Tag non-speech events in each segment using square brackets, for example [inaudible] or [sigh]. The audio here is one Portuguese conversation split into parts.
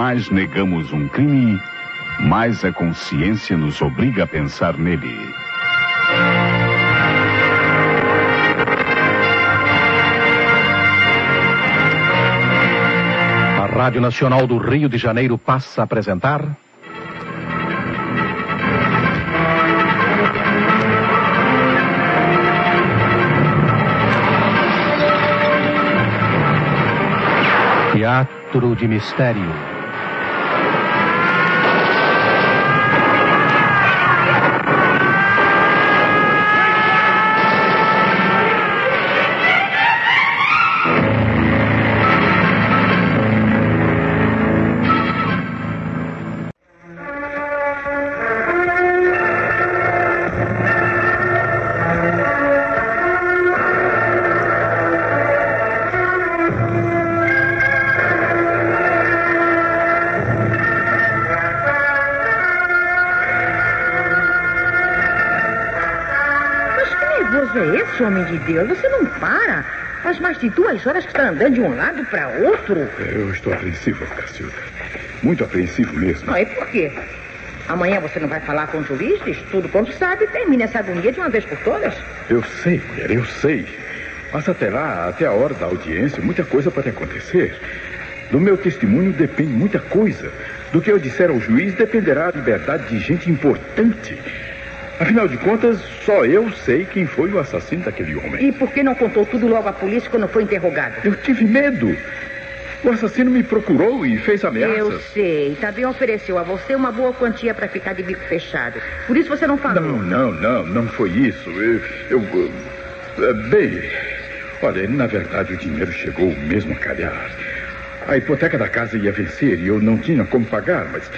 mais negamos um crime, mais a consciência nos obriga a pensar nele. A Rádio Nacional do Rio de Janeiro passa a apresentar. Teatro de Mistério. É esse, homem de Deus? Você não para. Faz mais de duas horas que está andando de um lado para outro. Eu estou apreensivo, Cacilda. Muito apreensivo mesmo. Ah, e por quê? Amanhã você não vai falar com o juiz, diz tudo quanto sabe e termina essa agonia de uma vez por todas? Eu sei, mulher, eu sei. Mas até lá, até a hora da audiência, muita coisa pode acontecer. Do meu testemunho depende muita coisa. Do que eu disser ao juiz dependerá a liberdade de gente importante. Afinal de contas, só eu sei quem foi o assassino daquele homem. E por que não contou tudo logo à polícia quando foi interrogado? Eu tive medo. O assassino me procurou e fez ameaças. Eu sei. Também ofereceu a você uma boa quantia para ficar de bico fechado. Por isso você não falou. Não, não, não, não foi isso. Eu. eu eh, bem, olha, na verdade o dinheiro chegou mesmo a calhar. A hipoteca da casa ia vencer e eu não tinha como pagar, mas.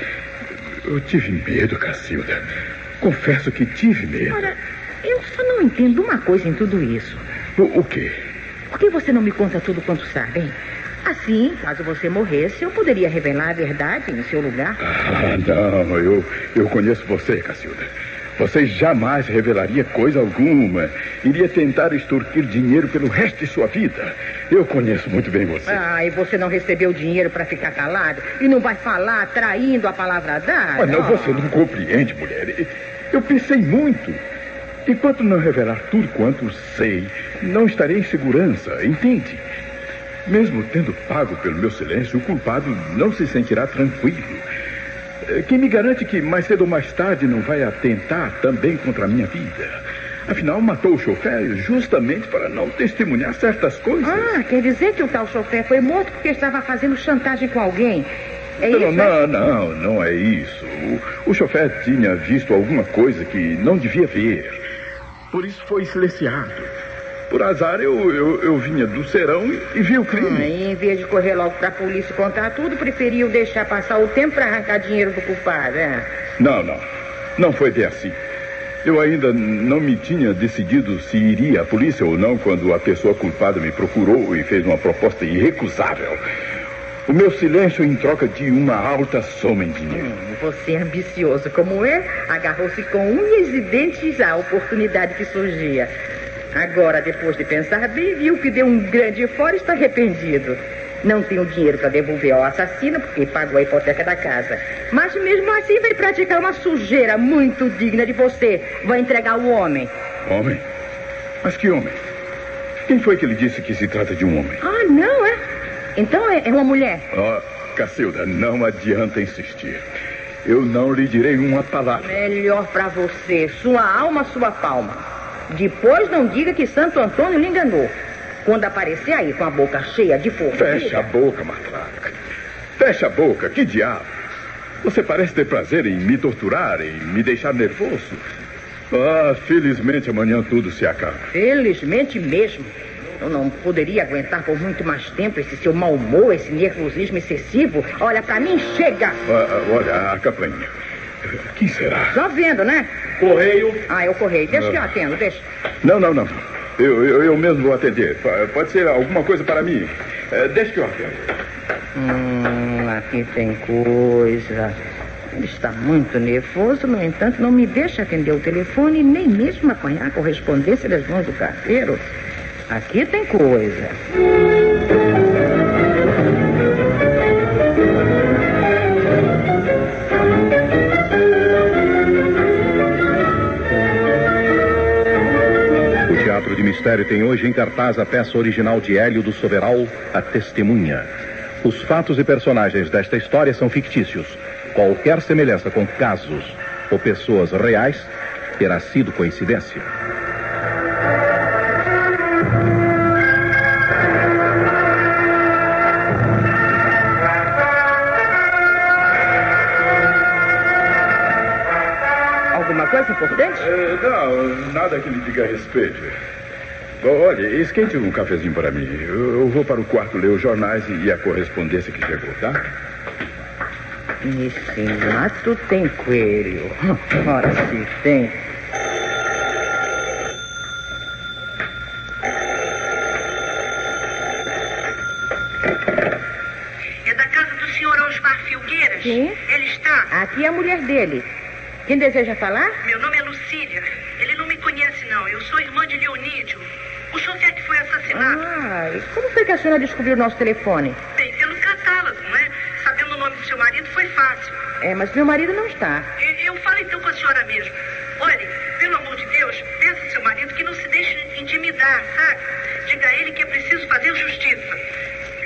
Eu tive medo, Cacilda. Confesso que tive medo. Ora, eu só não entendo uma coisa em tudo isso. O, o quê? Por que você não me conta tudo quanto sabe, hein? Assim, caso você morresse, eu poderia revelar a verdade em seu lugar. Ah, não, eu, eu conheço você, Cacilda. Você jamais revelaria coisa alguma. Iria tentar extorquir dinheiro pelo resto de sua vida. Eu conheço muito bem você. Ah, e você não recebeu dinheiro para ficar calado? E não vai falar traindo a palavra dada? Mas não, Oh. você não compreende, mulher. Eu pensei muito. Enquanto não revelar tudo quanto sei, não estarei em segurança, entende? Mesmo tendo pago pelo meu silêncio, o culpado não se sentirá tranquilo. Eh, Quem me garante que mais cedo ou mais tarde não vai atentar também contra a minha vida? Afinal, matou o chofer justamente para não testemunhar certas coisas. Ah, quer dizer que o tal chofer foi morto porque estava fazendo chantagem com alguém. É não, isso? é? não, não, não é isso. O, o chofer tinha visto alguma coisa que não devia ver. Por isso foi silenciado. Por azar, eu, eu, eu vinha do serão e, e vi o Ah, crime. e em vez de correr logo para a polícia e contar tudo, preferiu deixar passar o tempo para arrancar dinheiro do culpado, é? Não, não. Não foi bem assim. Eu ainda não me tinha decidido se iria à polícia ou não quando a pessoa culpada me procurou e fez uma proposta irrecusável. O meu silêncio em troca de uma alta soma em dinheiro. Hum, Você, ambicioso como é, agarrou-se com unhas e dentes à oportunidade que surgia. Agora, depois de pensar bem, viu que deu um grande fora e está arrependido. Não tem o dinheiro para devolver ao assassino porque pagou a hipoteca da casa. Mas mesmo assim vai praticar uma sujeira muito digna de você. Vai entregar o homem. Homem? Mas que homem? Quem foi que lhe disse que se trata de um homem? Ah, não, é? Então é, é uma mulher. Ó, Cacilda, não adianta insistir. Eu não lhe direi uma palavra. Melhor para você. Sua alma, sua palma. Depois não diga que Santo Antônio lhe enganou. Quando aparecer aí com a boca cheia de formiga... Fecha a boca, matraca. Fecha a boca, que diabo? Você parece ter prazer em me torturar, em me deixar nervoso. Ah, felizmente amanhã tudo se acaba. Felizmente mesmo. Eu não poderia aguentar por muito mais tempo esse seu mau humor, esse nervosismo excessivo. Olha, pra mim, chega. Ah, ah, olha, a campainha. Quem será? Já vendo, né? Correio. Ah, eu correio. Deixa que eu atendo, deixa. Não, não, não. Eu, eu, eu mesmo vou atender. Pode ser alguma coisa para mim. Eh, deixa que eu atendo. Hum, aqui tem coisa. Ele está muito nervoso, no entanto, não me deixa atender o telefone nem mesmo apanhar a correspondência das mãos do carteiro. Aqui tem coisa. O Teatro de Mistério tem hoje em cartaz a peça original de Hélio do Soberal, A Testemunha. Os fatos e personagens desta história são fictícios. Qualquer semelhança com casos ou pessoas reais terá sido coincidência. Nada que lhe diga a respeito. Bom, olha, esquente um cafezinho para mim. Eu, eu vou para o quarto ler os jornais e a correspondência que chegou, tá? Nesse mato tem coelho. Ora, se tem. É da casa do senhor Osmar Filgueiras? Sim. Ele está? Aqui é a mulher dele. Quem deseja falar? Meu nome é Lucília. Ele não me conhece, não. Eu sou irmã de Leonídio. O senhor quer que foi assassinado? Ah, e como foi que a senhora descobriu o nosso telefone? Bem, pelo catálogo, não é? Sabendo o nome do seu marido foi fácil. É, mas meu marido não está. E- Eu falo então com a senhora mesmo. Olhe, pelo amor de Deus, peça ao seu marido que não se deixe intimidar, sabe? Diga a ele que é preciso fazer justiça.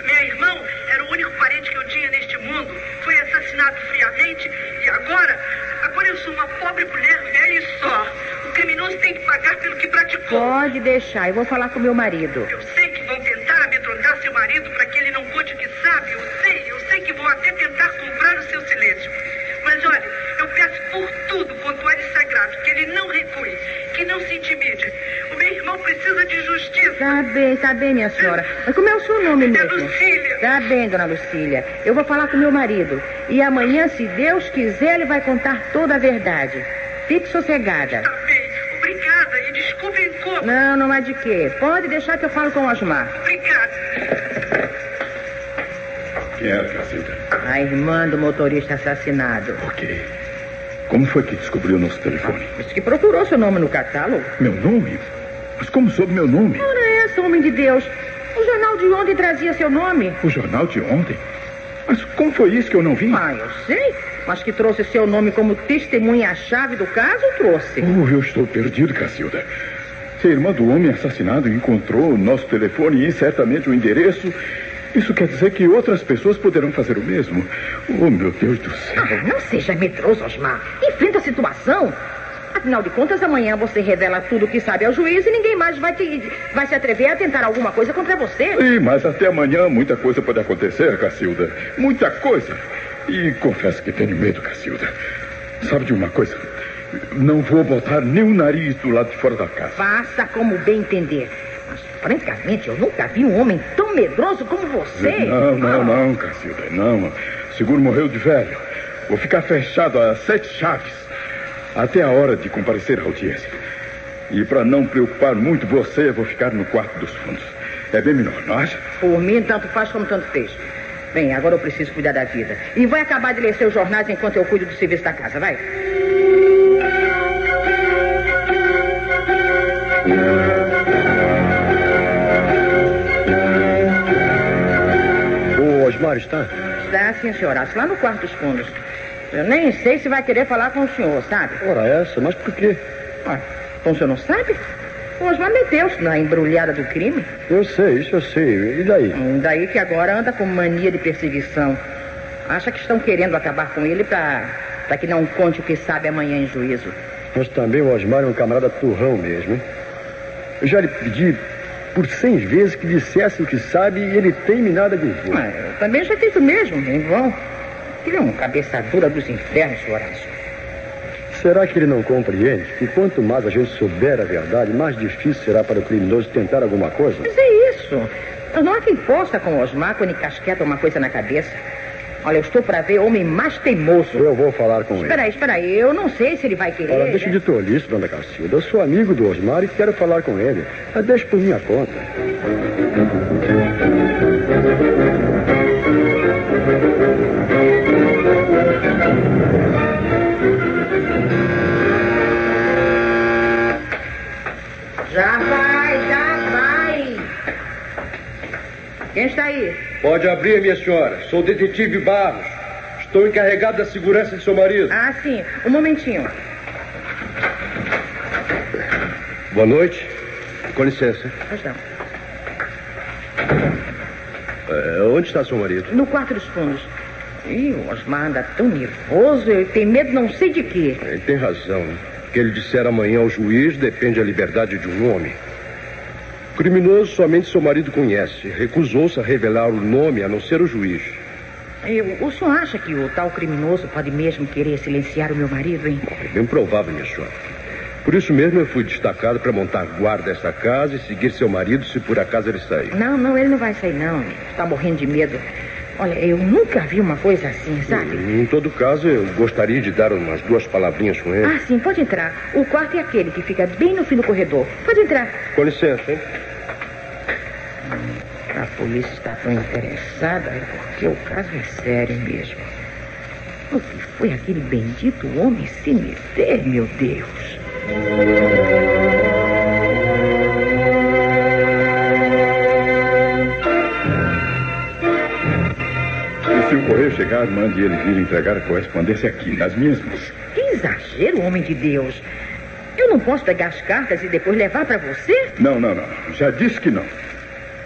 Meu irmão era o único parente que eu tinha neste mundo. Foi assassinado Pode deixar, eu vou falar com meu marido. Eu sei que vão tentar amedrontar seu marido para que ele não conte o que sabe. Eu sei, eu sei que vão até tentar comprar o seu silêncio. Mas olha, eu peço por tudo quanto é de sagrado que ele não recue, que não se intimide. O meu irmão precisa de justiça. Tá bem, tá bem, minha senhora. Mas como é o seu nome É mesmo? Lucília. Tá bem, dona Lucília. Eu vou falar com meu marido. E amanhã, se Deus quiser, ele vai contar toda a verdade. Fique sossegada. Tá Não, não há de quê. Pode deixar que eu falo com o Osmar. Obrigada. Quem era, Cacilda? A irmã do motorista assassinado. Por quê? Como foi que descobriu o nosso telefone? Disse que procurou seu nome no catálogo. Meu nome? Mas como soube meu nome? Ora essa, homem de Deus. O jornal de ontem trazia seu nome. O jornal de ontem? Mas como foi isso que eu não vi? Ah, eu sei. Mas que trouxe seu nome como testemunha-chave do caso, trouxe. Oh, eu estou perdido, Cacilda. Se a irmã do homem assassinado encontrou o nosso telefone e certamente o endereço, isso quer dizer que outras pessoas poderão fazer o mesmo. Oh, meu Deus do céu. Ah, não seja medroso, Osmar. Enfrenta a situação. Afinal de contas, amanhã você revela tudo o que sabe ao juiz e ninguém mais vai, te, vai se atrever a tentar alguma coisa contra você. Sim, mas até amanhã muita coisa pode acontecer, Cacilda. Muita coisa. E confesso que tenho medo, Cacilda. Sabe de uma coisa? Não vou botar nem o nariz do lado de fora da casa. Faça como bem entender. Mas, francamente, eu nunca vi um homem tão medroso como você. Não, não, não, Cacilda, não. Seguro morreu de velho. Vou ficar fechado a sete chaves até a hora de comparecer à audiência. E para não preocupar muito você, vou ficar no quarto dos fundos. É bem melhor, não acha? Por mim, tanto faz como tanto fez. Bem, agora eu preciso cuidar da vida. E vai acabar de ler seus jornais enquanto eu cuido do serviço da casa, vai. Está? Está sim, senhora. Lá no quarto dos fundos. Eu nem sei se vai querer falar com o senhor, sabe? Ora, essa, mas por quê? Ah, então o senhor não sabe? O Osmar meteu-se na embrulhada do crime. Eu sei, isso eu sei. E daí? Hum, Daí que agora anda com mania de perseguição. Acha que estão querendo acabar com ele pra que não conte o que sabe amanhã em juízo. Mas também o Osmar é um camarada turrão mesmo, hein? Eu já lhe pedi por cem vezes que dissesse o que sabe e ele teme nada de dizer. Eu também já fiz o mesmo, em vão. Ele é um cabeça dura dos infernos, Horácio. Será que ele não compreende que quanto mais a gente souber a verdade, mais difícil será para o criminoso tentar alguma coisa? Mas é isso. Não há quem possa com o Osmar quando encasqueta uma coisa na cabeça. Olha, eu estou para ver homem mais teimoso. Eu vou falar com ele. Espera aí, espera aí. Eu não sei se ele vai querer. Ora, deixa né? de tolice, dona Cacilda. Eu sou amigo do Osmar e quero falar com ele. Ah, Deixa por minha conta. Pode abrir, minha senhora. Sou o detetive Barros. Estou encarregado da segurança de seu marido. Ah, sim. Um momentinho. Boa noite. Com licença. Pois não. É, onde está seu marido? No quarto dos fundos. Ih, o Osmar anda tão nervoso, ele tem medo não sei de quê. Ele tem razão. O que ele disser amanhã ao juiz depende da liberdade de um homem. Criminoso somente seu marido conhece. Recusou-se a revelar o nome a não ser o juiz. Eu, o senhor acha que o tal criminoso pode mesmo querer silenciar o meu marido, hein? É bem provável, minha senhora. Por isso mesmo eu fui destacado para montar guarda esta casa e seguir seu marido se por acaso ele sair. Não, não, ele não vai sair, não. Está morrendo de medo. Olha, eu nunca vi uma coisa assim, sabe? Em todo caso, eu gostaria de dar umas duas palavrinhas com ele. Ah, sim, pode entrar. O quarto é aquele que fica bem no fim do corredor. Pode entrar. Com licença, hein? Polícia está tão interessada é porque o caso é sério mesmo. O que foi aquele bendito homem se meter, meu Deus? E se o correio chegar, mande ele vir entregar a correspondência aqui, nas minhas mãos. Que exagero, homem de Deus. Eu não posso pegar as cartas e depois levar para você? Não, não, não. Já disse que não.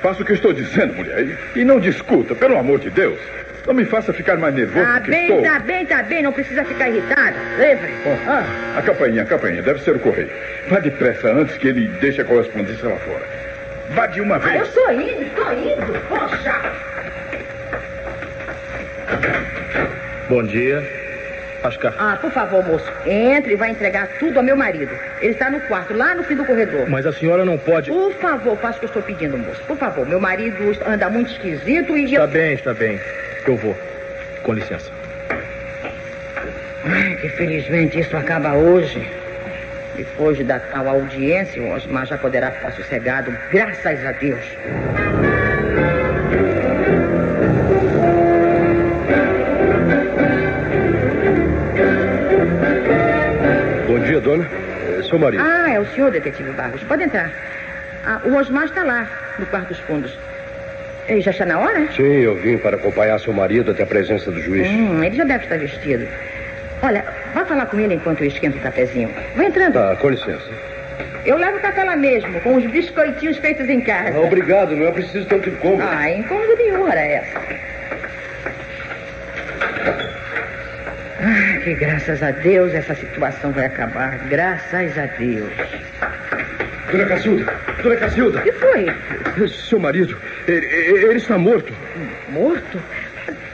Faça o que eu estou dizendo, mulher. E, não discuta, pelo amor de Deus. Não me faça ficar mais nervoso Tá do que bem, estou. tá bem, tá bem. Não precisa ficar irritado. Levre. Ah, a campainha, a campainha. Deve ser o correio. Vá depressa antes que ele deixe a correspondência lá fora. Vá de uma Ah, eu vez. estou indo, estou indo. Poxa. Bom dia. Ah, por favor, moço. Entre e vai entregar tudo ao meu marido. Ele está no quarto, lá no fim do corredor. Mas a senhora não pode. Por favor, faça o que eu estou pedindo, moço. Por favor, meu marido anda muito esquisito e eu... Está bem, está bem. Eu vou. Com licença. Ai, que felizmente isso acaba hoje. Depois da tal audiência, o Osmar já poderá ficar sossegado, graças a Deus. Seu marido. Ah, é o senhor, detetive Barros. Pode entrar. Ah, o Osmar está lá, no quarto dos fundos. Ele já está na hora? Sim, eu vim para acompanhar seu marido até a presença do juiz. Hum, ele já deve estar vestido. Olha, vá falar com ele enquanto eu esquento o cafezinho. Vai entrando. Tá, com licença. Eu levo o café lá mesmo, com os biscoitinhos feitos em casa. Ah, obrigado, não é preciso tanto incômodo. Ah, incômodo nenhum era essa. Ah, que graças a Deus essa situação vai acabar. Graças a Deus. Dona Cacilda, dona Cacilda, O que foi? seu marido, ele, ele está morto. Morto?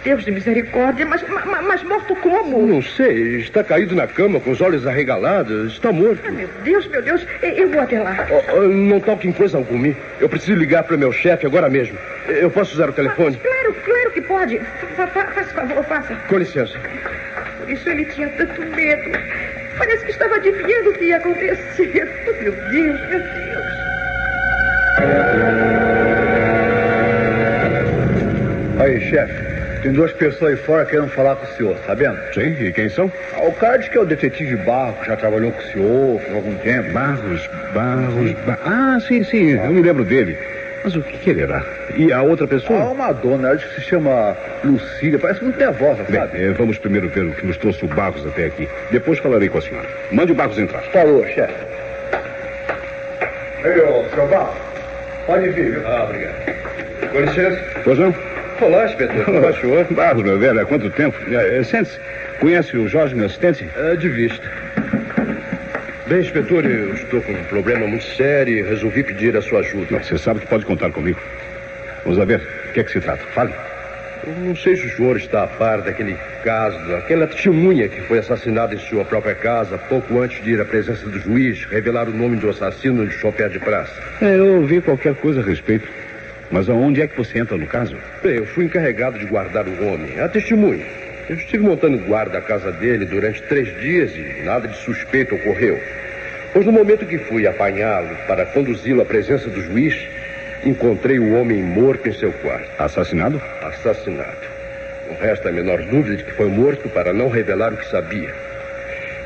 Deus de misericórdia, mas, mas, mas morto como? Não sei, está caído na cama com os olhos arregalados, está morto. Ah, meu Deus, meu Deus, eu- vou até lá. Oh, oh, não toque em coisa alguma. Eu preciso ligar para o meu chefe agora mesmo. Eu posso usar o telefone? Claro, claro que pode. Fa- fa- Faça favor, faça. Com licença. Por isso ele tinha tanto medo. Parece que estava adivinhando o que ia acontecer. Oh, [laughs] meu Deus, meu Deus. Aí, chefe. Tem duas pessoas aí fora querendo falar com o senhor, tá vendo? Sim, e quem são? Ah, O cara diz que é o detetive Barro, que já trabalhou com o senhor por algum tempo. Barros, Barros, Ba- Ah, sim, sim, eu me lembro dele. Mas o que que ele era? E a outra Ah, pessoa? uma dona, diz que se chama Lucília, parece muito nervosa, Bem, sabe? eh, vamos primeiro ver o que nos trouxe o Barros até aqui. Depois falarei com a senhora. Mande o Barros entrar. Falou, chefe. Aí, ô, seu Barro, pode vir, viu? Ah, obrigado. Com licença. Pois não? Olá, inspetor. Vai, senhor? Barros, meu velho, há quanto tempo? Eh, eh, Sente-se. Conhece o Jorge, meu assistente? É, de vista. Bem, inspetor, eu estou com um problema muito sério e resolvi pedir a sua ajuda. Você sabe que pode contar comigo. Vamos ver. O que é que se trata? Fale. Eu não sei se o senhor está a par daquele caso, daquela testemunha que foi assassinada em sua própria casa pouco antes de ir à presença do juiz revelar o nome do assassino de chofé de praça. É, eu ouvi qualquer coisa a respeito. Mas aonde é que você entra no caso? Bem, eu fui encarregado de guardar o homem, a testemunha. Eu estive montando guarda à casa dele durante três dias e nada de suspeito ocorreu. Pois no momento que fui apanhá-lo para conduzi-lo à presença do juiz, encontrei o homem morto em seu quarto, Assassinado? assassinado. Não resta a menor dúvida de que foi morto para não revelar o que sabia.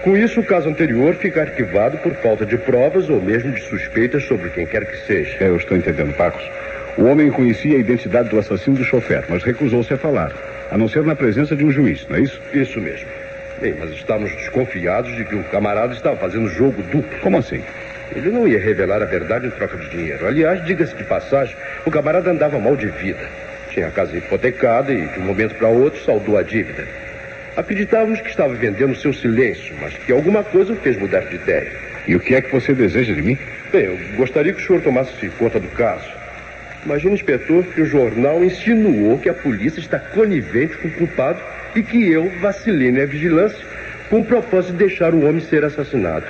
Com isso, o caso anterior fica arquivado por falta de provas ou mesmo de suspeitas sobre quem quer que seja. É, eu estou entendendo, Pacos. O homem conhecia a identidade do assassino do chofer, mas recusou-se a falar, a não ser na presença de um juiz, não é isso? Isso mesmo. Bem, mas estamos desconfiados de que o camarada estava fazendo jogo duplo. Como assim? Ele não ia revelar a verdade em troca de dinheiro. Aliás, diga-se de passagem, o camarada andava mal de vida. Tinha a casa hipotecada e, de um momento para outro, saldou a dívida. Acreditávamos que estava vendendo seu silêncio, mas que alguma coisa o fez mudar de ideia. E o que é que você deseja de mim? Bem, eu gostaria que o senhor tomasse conta do caso. Imagina, inspetor, que o jornal insinuou que a polícia está conivente com o culpado e que eu vacilei na vigilância com o propósito de deixar o homem ser assassinado.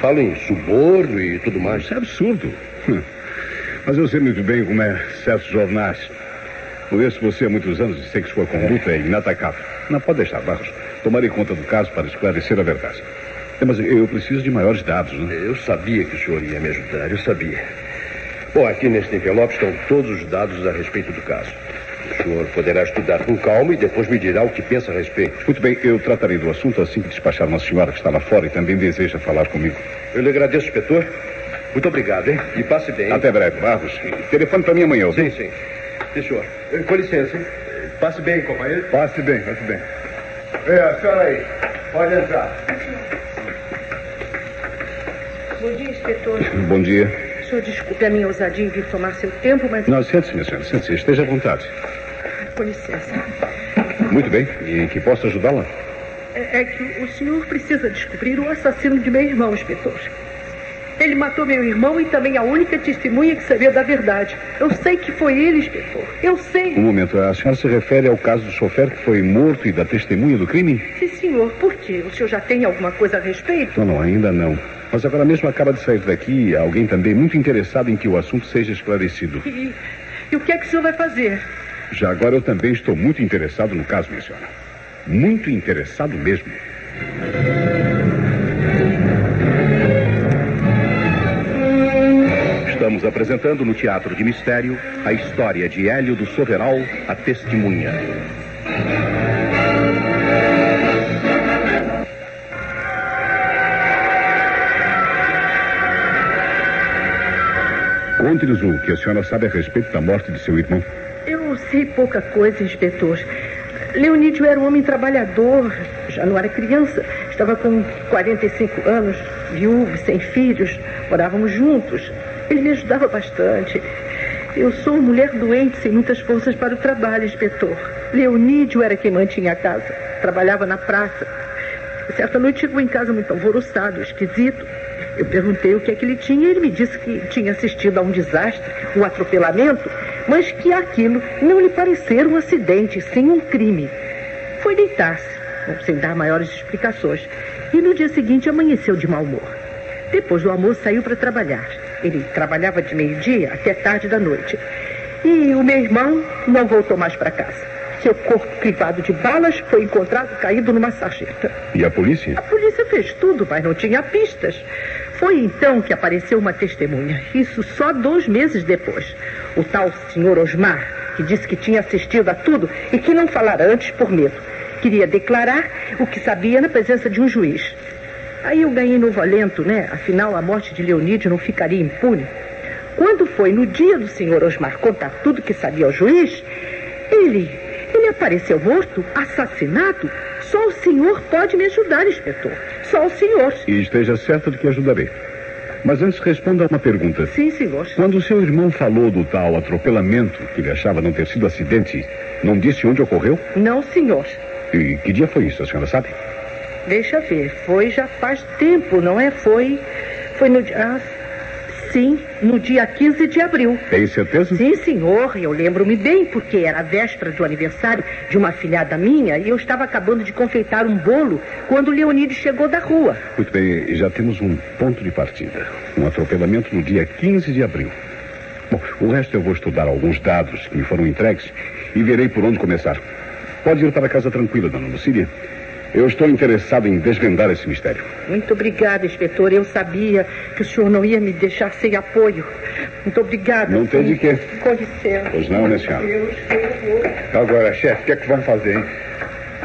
Falo em suborno e tudo mais. Isso é absurdo. Mas eu sei muito bem como é certos jornais. Conheço você há muitos anos e sei que sua conduta é inatacável. Não pode deixar, Barros. Tomarei conta do caso para esclarecer a verdade. É, mas eu preciso de maiores dados, né? Eu sabia que o senhor ia me ajudar, eu sabia. Bom, aqui neste envelope estão todos os dados a respeito do caso. O senhor poderá estudar com calma e depois me dirá o que pensa a respeito. Muito bem, eu tratarei do assunto assim que despachar uma senhora que está lá fora e também deseja falar comigo. Eu lhe agradeço, inspetor. Muito obrigado, hein? E passe bem. Até breve, Barros. Telefone para mim amanhã, ouviu? Sim, sim. Sim, senhor. Com licença, hein? Passe bem, companheiro. Passe bem, passe bem. É, a senhora aí. Pode entrar. Bom dia, inspetor. Bom dia. Senhor desculpe a minha ousadia em vir tomar seu tempo, mas. Não, sente-se, minha senhora, sente-se. Esteja à vontade. Com licença. Muito bem. E que posso ajudá-la? É, é que o senhor precisa descobrir o assassino de meu irmão, inspetor. Ele matou meu irmão e também a única testemunha que sabia da verdade. Eu sei que foi ele, inspetor. Eu sei. Um momento, a senhora se refere ao caso do chofer que foi morto e da testemunha do crime? Sim, senhor. Por quê? O senhor já tem alguma coisa a respeito? Não, não, ainda não. Mas agora mesmo acaba de sair daqui alguém também muito interessado em que o assunto seja esclarecido. E, e o que é que o senhor vai fazer? Já agora eu também estou muito interessado no caso, minha senhora. Muito interessado mesmo. Estamos apresentando no Teatro de Mistério a história de Hélio do Soveral, a testemunha. Conte-nos o que a senhora sabe a respeito da morte de seu irmão. Eu sei pouca coisa, inspetor. Leonídio era um homem trabalhador, já não era criança, estava com 45 anos, viúvo, sem filhos, morávamos juntos. Ele me ajudava bastante. Eu sou uma mulher doente, sem muitas forças para o trabalho, inspetor. Leonídio era quem mantinha a casa, trabalhava na praça. Certa noite chegou em casa muito alvoroçado, esquisito. Eu perguntei o que é que ele tinha e ele me disse que tinha assistido a um desastre, um atropelamento, mas que aquilo não lhe parecia um acidente, sim um crime. Foi deitar-se, sem dar maiores explicações. E no dia seguinte amanheceu de mau humor. Depois do almoço saiu para trabalhar. Ele trabalhava de meio-dia até tarde da noite. E o meu irmão não voltou mais para casa. Seu corpo privado de balas foi encontrado caído numa sarjeta. E a polícia? A polícia fez tudo, mas não tinha pistas. Foi então que apareceu uma testemunha. Isso só dois meses depois. O tal senhor Osmar, que disse que tinha assistido a tudo e que não falara antes por medo. Queria declarar o que sabia na presença de um juiz. Aí eu ganhei no valento, né? Afinal, a morte de Leonídio não ficaria impune. Quando foi no dia do senhor Osmar contar tudo que sabia ao juiz, ele, ele apareceu morto, assassinado. Só o senhor pode me ajudar, inspetor. Só o senhor. E esteja certa de que ajudarei. Mas antes responda a uma pergunta. Sim, senhor. Quando o seu irmão falou do tal atropelamento, que ele achava não ter sido acidente, não disse onde ocorreu? Não, senhor. E que dia foi isso, a senhora sabe? Deixa ver. Foi já faz tempo, não é? Foi. Foi no dia. Ah, sim, no dia 15 de abril. Tem certeza? Sim, senhor. Eu lembro-me bem, porque era a véspera do aniversário de uma filhada minha e eu estava acabando de confeitar um bolo quando o Leonídio chegou da rua. Muito bem, já temos um ponto de partida. Um atropelamento no dia 15 de abril. Bom, o resto eu vou estudar alguns dados que me foram entregues e verei por onde começar. Pode ir para casa tranquila, dona Lucília. Eu estou interessado em desvendar esse mistério. Muito obrigada, inspetor. Eu sabia que o senhor não ia me deixar sem apoio. Muito obrigada. Não tem de quê. Com licença. Pois não, né, senhora? Deus, eu Agora, chefe, o que é que vamos fazer, hein?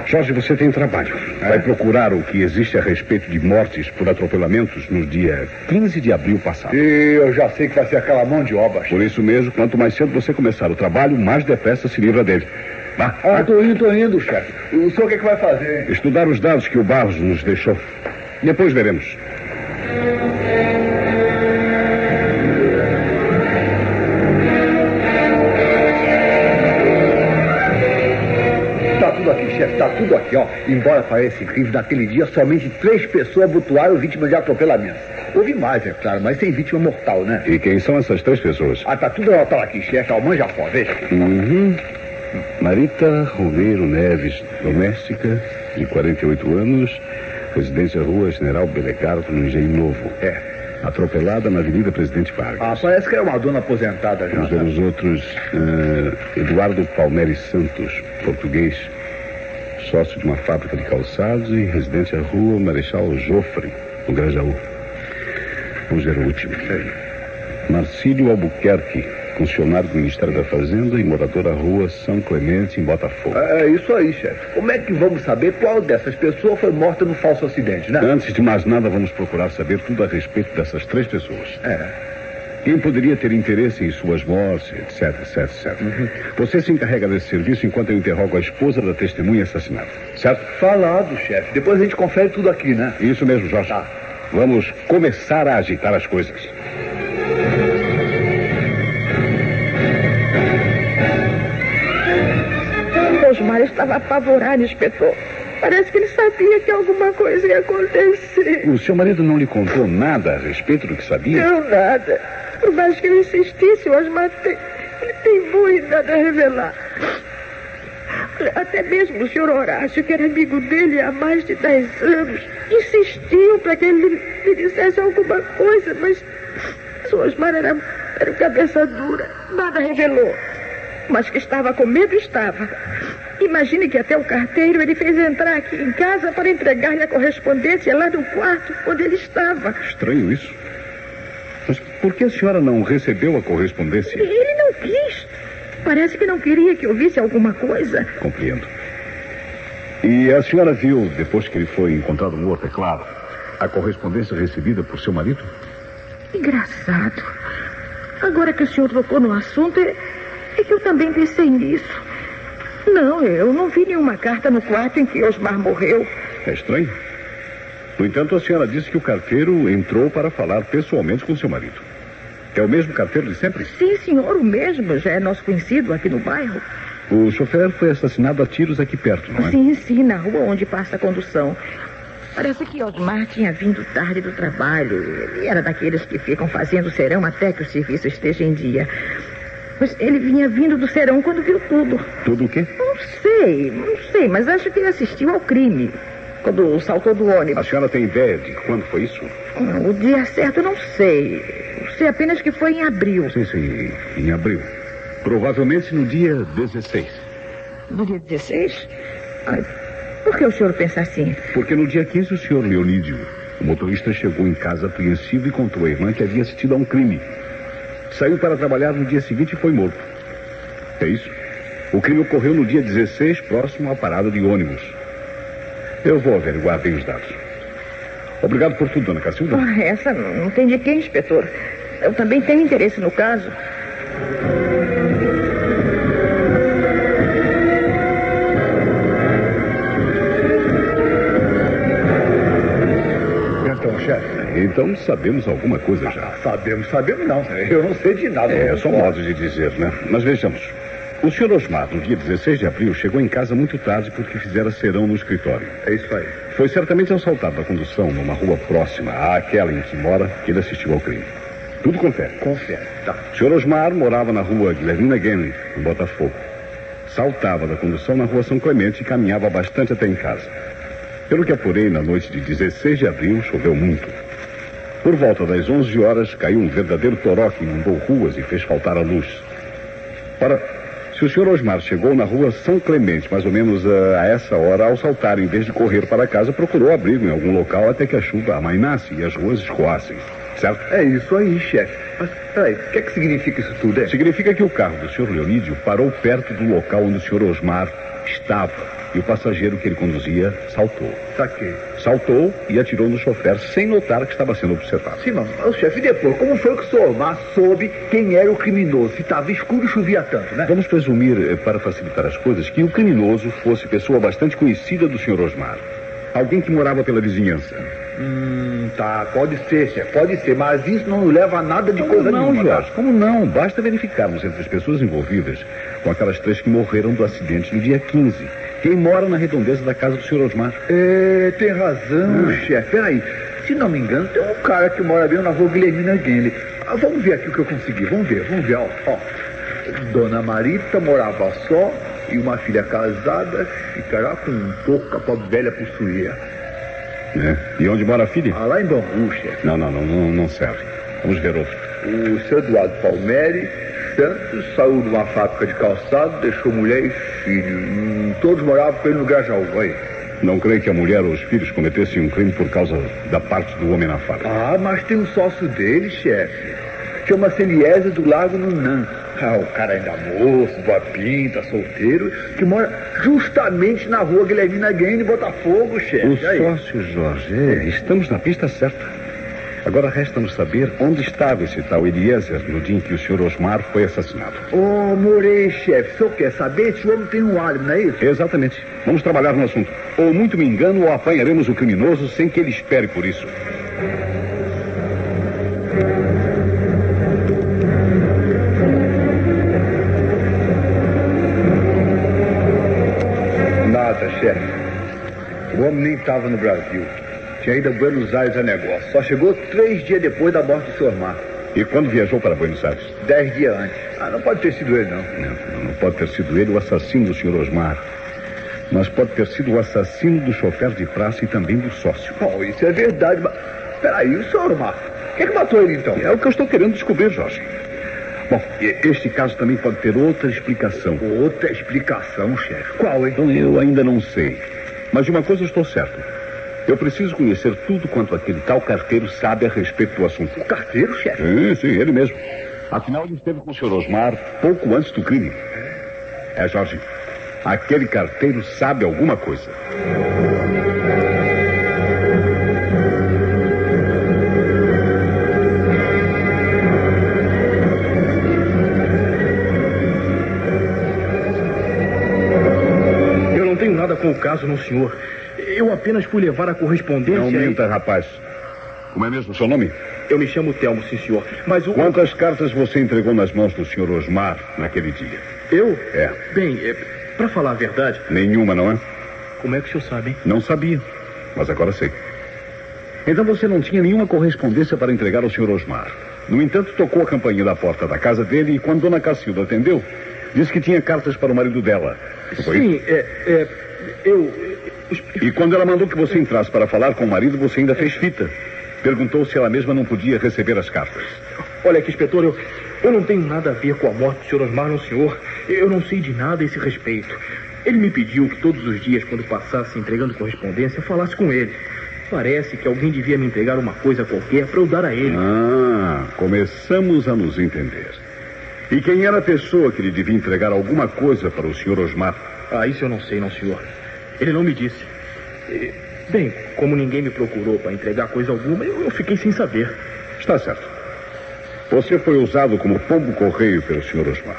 Jorge, você tem trabalho. Vai procurar o que existe a respeito de mortes por atropelamentos no dia 15 de abril passado. E eu já sei que vai ser aquela mão de obra. Por isso mesmo, quanto mais cedo você começar o trabalho, mais depressa se livra dele. Tá? Ah, tô indo, tô indo, chefe. O senhor o que, é que vai fazer? Estudar os dados que o Barros nos deixou. Depois veremos. Tá tudo aqui, chefe, tá tudo aqui, ó. Embora pareça incrível, naquele dia somente três pessoas abotoaram vítimas de atropelamento. Houve mais, é claro, mas sem vítima mortal, né? E quem são essas três pessoas? Ah, tá tudo anotado aqui, chefe. Almanja pó, veja. Uhum. Marita Romero Neves, doméstica, de 48 anos, residência Rua General Belegardo, no Engenho Novo. É. Atropelada na Avenida Presidente Vargas. Ah, parece que é uma dona aposentada já. Né? os outros. eh, Eduardo Palmeri Santos, português, sócio de uma fábrica de calçados e residência Rua Marechal Jofre, no Grajaú. Vamos ver o último. Marcílio Albuquerque, funcionário do Ministério da Fazenda e morador da Rua São Clemente, em Botafogo. É isso aí, chefe. Como é que vamos saber qual dessas pessoas foi morta no falso acidente, né? Antes de mais nada, vamos procurar saber tudo a respeito dessas três pessoas. É. Quem poderia ter interesse em suas mortes, etc, etc, etc. Você se encarrega desse serviço enquanto eu interrogo a esposa da testemunha assassinada, certo? Falado, chefe. Depois a gente confere tudo aqui, né? Isso mesmo, Jorge. Tá. Vamos começar a agitar as coisas. Osmar estava apavorado, inspetor. Parece que ele sabia que alguma coisa ia acontecer. O seu marido não lhe contou nada a respeito do que sabia? Não, nada. Por mais que eu insistisse, o Osmar tem, ele tem muito nada a revelar. Até mesmo o senhor Horácio, que era amigo dele há mais de dez anos, insistiu para que ele lhe dissesse alguma coisa, mas o Osmar era, era um cabeça dura, nada revelou. Mas que estava com medo, estava. Imagine que até o carteiro ele fez entrar aqui em casa para entregar-lhe a correspondência lá no quarto onde ele estava. Estranho isso. Mas por que a senhora não recebeu a correspondência? Ele não quis. Parece que não queria que eu visse alguma coisa. Compreendo. E a senhora viu, depois que ele foi encontrado morto, é claro, a correspondência recebida por seu marido? Engraçado. Agora que o senhor tocou no assunto, é, que eu também pensei nisso. Não, eu não vi nenhuma carta no quarto em que Osmar morreu. É estranho. No entanto, a senhora disse que o carteiro entrou para falar pessoalmente com seu marido. É o mesmo carteiro de sempre? Sim, senhor, o mesmo. Já é nosso conhecido aqui no bairro. O chofer foi assassinado a tiros aqui perto, não é? Sim, sim, na rua onde passa a condução. Parece que Osmar tinha vindo tarde do trabalho. Ele era daqueles que ficam fazendo serão até que o serviço esteja em dia. Mas ele vinha vindo do serão quando viu tudo. Tudo o quê? Não sei, não sei, mas acho que ele assistiu ao crime. Quando saltou do A ônibus. senhora tem ideia de quando foi isso? O dia certo eu não sei. Sei apenas que foi em abril. Sim, sim, em abril. Provavelmente no dia 16. No dia 16? Ai, por que o senhor pensa assim? Porque no dia 15 o senhor Leonídio, o motorista, chegou em casa apreensivo e contou à irmã que havia assistido a um crime. Saiu para trabalhar no dia seguinte e foi morto. É isso? O crime ocorreu no dia 16, próximo à parada de ônibus. Eu vou averiguar bem os dados. Obrigado por tudo, dona Cacilda. Ah, essa não tem de quem, inspetor. Eu também tenho interesse no caso. Então sabemos alguma coisa já. Sabemos, sabemos não. Eu não sei de nada. É, não só posso. modo de dizer, né? Mas vejamos. O senhor Osmar, no dia 16 de abril, chegou em casa muito tarde porque fizera serão no escritório. É isso aí. Foi certamente assaltado da condução numa rua próxima àquela em que mora que ele assistiu ao crime. Tudo confere. Confere. Tá. O senhor Osmar morava na rua Guilhermina Guilherme, em Botafogo. Saltava da condução na rua São Clemente e caminhava bastante até em casa. Pelo que apurei, na noite de 16 de abril, choveu muito. Por volta das 11 horas, caiu um verdadeiro toró que inundou ruas e fez faltar a luz. Ora, se o senhor Osmar chegou na rua São Clemente, mais ou menos ah, a essa hora, ao saltar, em vez de correr para casa, procurou abrigo em algum local até que a chuva amainasse e as ruas escoassem. Certo? É isso aí, chefe. Mas, peraí, o que é que significa isso tudo, é? Significa que o carro do senhor Leonídio parou perto do local onde o senhor Osmar estava e o passageiro que ele conduzia saltou. Saquei. Saltou e atirou no chofer sem notar que estava sendo observado. Sim, mas, ô, chefe, depois, como foi que o senhor Omar soube quem era o criminoso? Se estava escuro e chovia tanto, né? Vamos presumir, eh, para facilitar as coisas, que o criminoso fosse pessoa bastante conhecida do senhor Osmar. Alguém que morava pela vizinhança. Hum, tá, pode ser, chefe, pode ser, mas isso não leva a nada de Como coisa não, nenhuma, tá? Jorge? Como não? Basta verificarmos entre as pessoas envolvidas com aquelas três que morreram do acidente no dia 15, Quem mora na redondeza da casa do senhor Osmar? É, tem razão, chefe. Peraí, se não me engano, tem um cara que mora bem na rua Guilhermina Guenle. Ah, vamos ver aqui o que eu consegui. Vamos ver, vamos ver. Ó, ó. Dona Marita morava só e uma filha casada ficará com um pouco a pobre velha possuía. É. E onde mora a filha? Ah, lá em Bambu, chefe. Não, não, não, não, não serve. Vamos ver outro. O seu Eduardo Palmeri Santos saiu de uma fábrica de calçado, deixou mulher e filho. Hum, todos moravam com ele no Grajaú. Aí. Não creio que a mulher ou os filhos cometessem um crime por causa da parte do homem na fábrica. Ah, mas tem um sócio dele, chefe. Chama-se Eliezer do Lago Nunã. Ah, o cara ainda moço, boa pinta, solteiro, que mora justamente na rua Guilhermina Guene, Botafogo, chefe. O Aí. sócio Jorge, é, estamos na pista certa. Agora resta-nos saber onde estava esse tal Eliezer no dia em que o senhor Osmar foi assassinado. Ô, Morei, chefe, o senhor quer saber se o homem tem um álibi, não é isso? Exatamente. Vamos trabalhar no assunto. Ou muito me engano, ou apanharemos o criminoso sem que ele espere por isso. Nada, chefe. O homem nem estava no Brasil. Tinha ido a Buenos Aires a negócio. Só chegou três dias depois da morte do Sr. Mar. E quando viajou para Buenos Aires? Dez dias antes. Ah, não pode ter sido ele, não. Não, não pode ter sido ele o assassino do senhor Osmar. Mas pode ter sido o assassino do chofer de praça e também do sócio. Bom, isso é verdade, mas... Peraí, o Sr. Mar? Quem é que matou ele, então? É o que eu estou querendo descobrir, Jorge. Bom, este caso também pode ter outra explicação. Outra explicação, chefe. Qual, hein? Então, eu ainda não sei. Mas de uma coisa eu estou certo. Eu preciso conhecer tudo quanto aquele tal carteiro sabe a respeito do assunto. O carteiro, chefe? Sim, sim, ele mesmo. Afinal, ele esteve com o senhor Osmar pouco antes do crime. É, Jorge. Aquele carteiro sabe alguma coisa. Eu não tenho nada com o caso, não, senhor. Eu apenas fui levar a correspondência. Não e- minta, rapaz. Como é mesmo o seu nome? Eu me chamo Telmo, sim, senhor. Mas o. Quantas cartas você entregou nas mãos do senhor Osmar naquele dia? Eu? É. Bem, é, para falar a verdade, Nenhuma, não é? como é que o senhor sabe, hein? Não sabia, mas agora sei. Então você não tinha nenhuma correspondência para entregar ao senhor Osmar. No entanto, tocou a campainha da porta da casa dele e quando Dona Cacilda atendeu, disse que tinha cartas para o marido dela. Foi Sim, é, é. Eu. E quando ela mandou que você entrasse para falar com o marido, você ainda fez fita. Perguntou se ela mesma não podia receber as cartas. Olha aqui, inspetor, eu, eu não tenho nada a ver com a morte do senhor Osmar, não, senhor. Eu não sei de nada a esse respeito. Ele me pediu que todos os dias, quando passasse entregando correspondência, falasse com ele. Parece que alguém devia me entregar uma coisa qualquer para eu dar a ele. Ah, começamos a nos entender. E quem era a pessoa que lhe devia entregar alguma coisa para o senhor Osmar? Ah, isso eu não sei, não, senhor. Ele não me disse. Bem, como ninguém me procurou para entregar coisa alguma, eu, fiquei sem saber. Está certo. Você foi usado como pombo correio pelo senhor Osmar.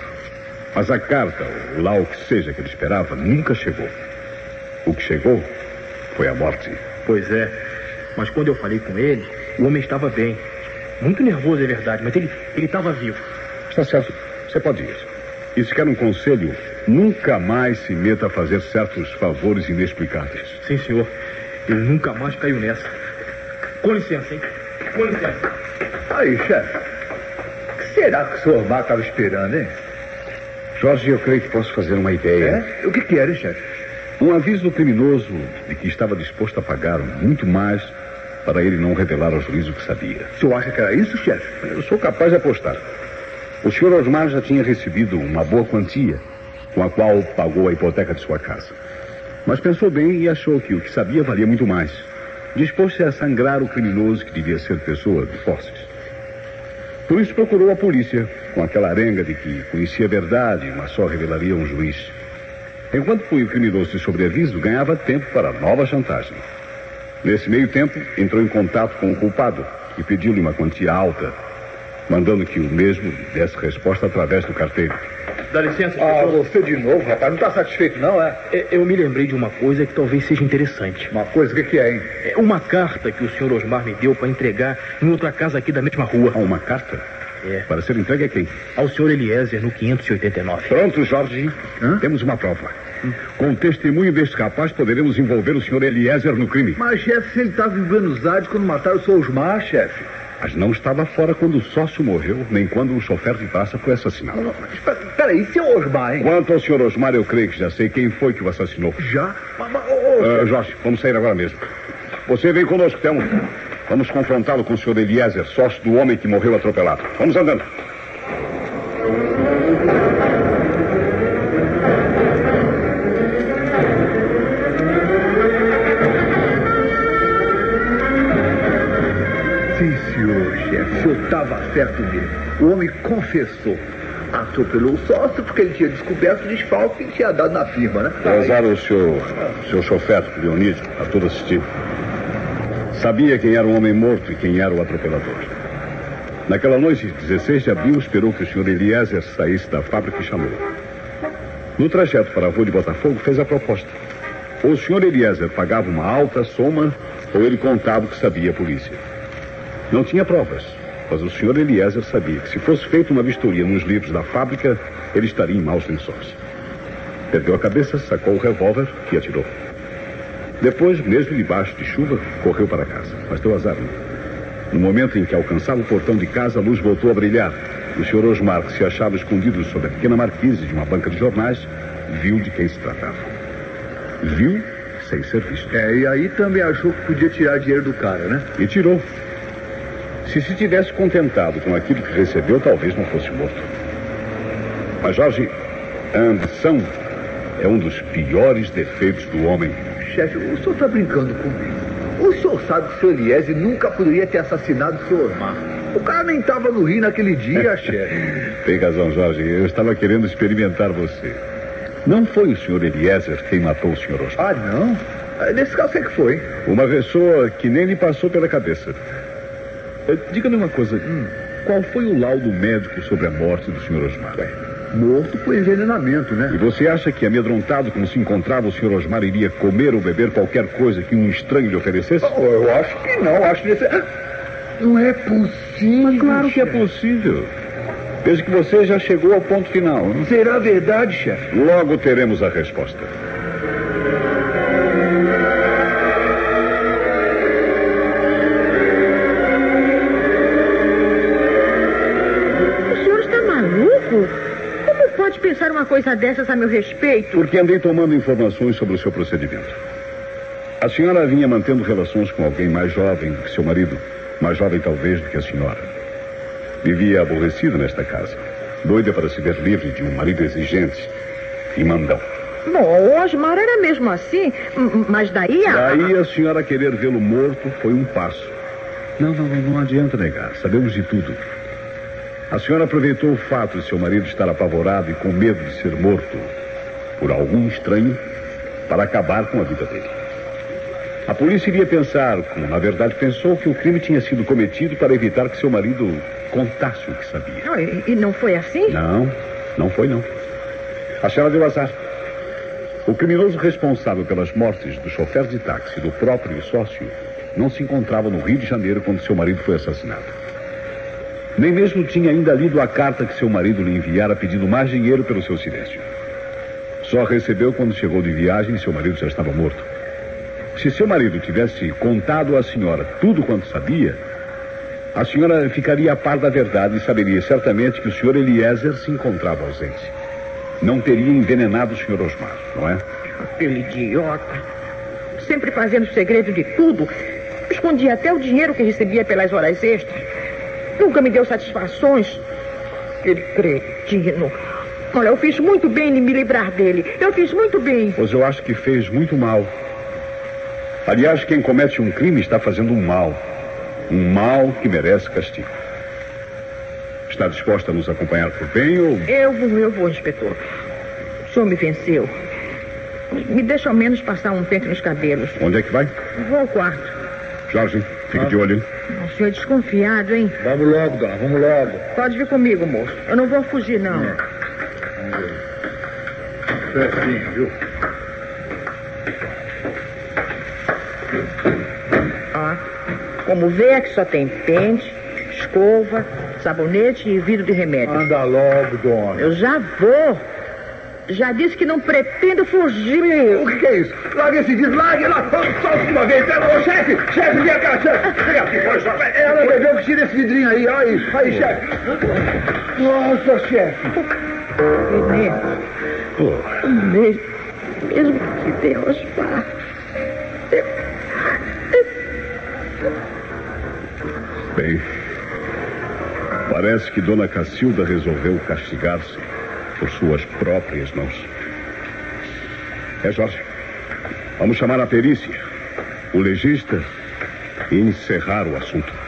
Mas a carta, ou lá o que seja que ele esperava, nunca chegou. O que chegou foi a morte. Pois é, mas quando eu falei com ele, o homem estava bem. Muito nervoso, é verdade, mas ele ele estava vivo. Está certo. Você pode ir. E se quer um conselho, nunca mais se meta a fazer certos favores inexplicáveis. Sim, senhor. Eu nunca mais caio nessa. Com licença, hein? Com licença. Aí, chefe. O que será que o senhor Mar estava esperando, hein? Jorge, eu creio que posso fazer uma ideia. É? O que que era, hein, chefe? Um aviso do criminoso de que estava disposto a pagar muito mais para ele não revelar ao juiz o que sabia. O senhor acha que era isso, chefe? Eu sou capaz de apostar. O senhor Osmar já tinha recebido uma boa quantia com a qual pagou a hipoteca de sua casa. Mas pensou bem e achou que o que sabia valia muito mais. Dispôs-se a sangrar o criminoso que devia ser pessoa de posses. Por isso procurou a polícia, com aquela arenga de que conhecia a verdade, mas só revelaria um juiz. Enquanto foi o criminoso de sobreaviso, ganhava tempo para nova chantagem. Nesse meio tempo, entrou em contato com o culpado e pediu-lhe uma quantia alta, mandando que o mesmo desse resposta através do carteiro. Dá licença, Ah, você de novo, rapaz. Não está satisfeito, não, é? É, Eu me lembrei de uma coisa que talvez seja interessante. Uma coisa, o que que é, hein? É uma carta que o senhor Osmar me deu para entregar em outra casa aqui da mesma rua. Há uma carta? É. Para ser entregue a quem? Ao senhor Eliezer, no 589. Pronto, Jorge. Hã? Temos uma prova. Com o testemunho deste rapaz, poderemos envolver o senhor Eliezer no crime. Mas, chefe, se ele estava em Buenos Aires quando mataram o seu Osmar, chefe. Mas não estava fora quando o sócio morreu, nem quando o chofer de praça foi assassinado. Peraí, seu Osmar, hein? Quanto ao senhor Osmar, eu creio que já sei quem foi que o assassinou. Já? Mas, mas, Ah, chefe, Jorge, vamos sair agora mesmo. Você vem conosco, Thelma. Vamos confrontá-lo com o senhor Eliezer, sócio do homem que morreu atropelado. Vamos andando. Estava certo mesmo. O homem confessou. Atropelou o sócio porque ele tinha descoberto o desfalque que tinha dado na firma, né? Azar o seu, seu chofer, Leonídio, a todo assistir. Sabia quem era o homem morto e quem era o atropelador. Naquela noite, 16 de abril, esperou que o senhor Eliezer saísse da fábrica e chamou. No trajeto para a rua de Botafogo, fez a proposta. Ou o senhor Eliezer pagava uma alta soma, ou ele contava o que sabia a polícia. Não tinha provas, mas o senhor Eliezer sabia que se fosse feita uma vistoria nos livros da fábrica, ele estaria em maus lençóis. Perdeu a cabeça, sacou o revólver e atirou. Depois, mesmo debaixo de chuva, correu para casa, mas deu azar. né? No momento em que alcançava o portão de casa, a luz voltou a brilhar. O senhor Osmar, que se achava escondido sob a pequena marquise de uma banca de jornais, viu de quem se tratava. Viu sem ser visto. É, e aí também achou que podia tirar dinheiro do cara, né? E tirou. Se se tivesse contentado com aquilo que recebeu, talvez não fosse morto. Mas, Jorge, a ambição é um dos piores defeitos do homem. Chefe, o senhor está brincando comigo. O senhor sabe que o senhor Eliese nunca poderia ter assassinado o senhor Osmar. O cara nem estava no Rio naquele dia, [laughs] chefe. Tem razão, Jorge. Eu estava querendo experimentar você. Não foi o senhor Eliezer quem matou o senhor Osmar. Ah, não? Ah, Nesse caso, o que é que foi? Uma pessoa que nem lhe passou pela cabeça. Diga-me uma coisa. Qual foi o laudo médico sobre a morte do senhor Osmar? Morto por envenenamento, E né? você acha que, amedrontado como se encontrava, o senhor Osmar iria comer ou beber qualquer coisa que um estranho lhe oferecesse? Oh, eu acho que não, acho que. Não é possível. Mas claro que é chefe. possível. Desde que você já chegou ao ponto final. né? Será verdade, chefe? Logo teremos a resposta. Pode pensar uma coisa dessas a meu respeito? Porque andei tomando informações sobre o seu procedimento. A senhora vinha mantendo relações com alguém mais jovem do que seu marido, mais jovem talvez do que a senhora. Vivia aborrecida nesta casa, doida para se ver livre de um marido exigente e mandão. Bom, o Osmar era mesmo assim, mas daí a... Daí a senhora querer vê-lo morto foi um passo. Não, não, não, não adianta negar. Sabemos de tudo. A senhora aproveitou o fato de seu marido estar apavorado e com medo de ser morto por algum estranho para acabar com a vida dele. A polícia iria pensar, como na verdade pensou, que o crime tinha sido cometido para evitar que seu marido contasse o que sabia. E, e não foi assim? Não, não foi não. A senhora deu azar. O criminoso responsável pelas mortes do chofer de táxi do próprio sócio não se encontrava no Rio de Janeiro quando seu marido foi assassinado. Nem mesmo tinha ainda lido a carta que seu marido lhe enviara pedindo mais dinheiro pelo seu silêncio. Só recebeu quando chegou de viagem e seu marido já estava morto. Se seu marido tivesse contado à senhora tudo quanto sabia, a senhora ficaria a par da verdade e saberia certamente que o senhor Eliezer se encontrava ausente. Não teria envenenado o senhor Osmar, não é? Aquele idiota. Sempre fazendo segredo de tudo. Escondia até o dinheiro que recebia pelas horas extras. Nunca me deu satisfações. Aquele cretino. Olha, eu fiz muito bem em me livrar dele. Eu fiz muito bem. Pois eu acho que fez muito mal. Aliás, quem comete um crime está fazendo um mal. Um mal que merece castigo. Está disposta a nos acompanhar por bem ou. Eu vou, eu vou, inspetor. O senhor me venceu. Me deixa ao menos passar um pente nos cabelos. Onde é que vai? Vou ao quarto. Jorge, fique de olho. hein? O senhor é desconfiado, hein? Vamos logo, dona, vamos logo. Pode vir comigo, moço. Eu não vou fugir, não. Certinho, viu? Ó, como vê, aqui só tem pente, escova, sabonete e vidro de remédio. Anda logo, dona. Eu já vou. Já disse que não pretendo fugir. O que, é isso? Larga esse vidro, larga lá. Só de uma vez. Ô, chefe, chefe, vem cá, chefe. Vem aqui, pois, Ela bebeu que tira esse vidrinho aí. Aí, aí, chefe. Nossa, chefe. Mesmo. Oh, Mesmo, mesmo que Deus vá. bem. Parece que Dona Cacilda resolveu castigar-se por suas próprias mãos. É, Jorge. Vamos chamar a perícia, o legista e encerrar o assunto.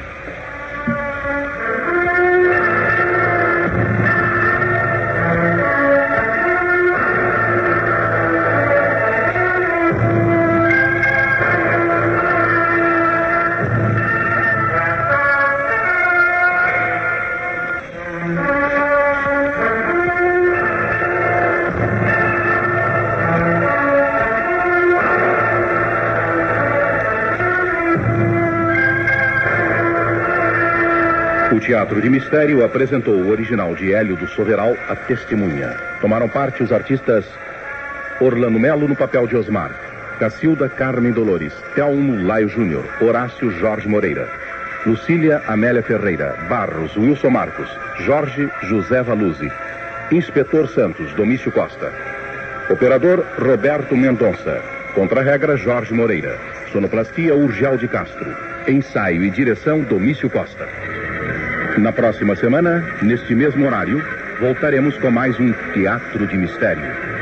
Teatro de Mistério apresentou o original de Hélio do Soveral, A Testemunha. Tomaram parte os artistas Orlando Melo no papel de Osmar, Cacilda Carmen Dolores, Telmo Laio Júnior, Horácio Jorge Moreira, Lucília Amélia Ferreira, Barros Wilson Marcos, Jorge José Valuzzi, Inspetor Santos Domício Costa, Operador Roberto Mendonça, Contra-regra Jorge Moreira, Sonoplastia Urgel de Castro, Ensaio e direção Domício Costa. Na próxima semana, neste mesmo horário, voltaremos com mais um Teatro de Mistério.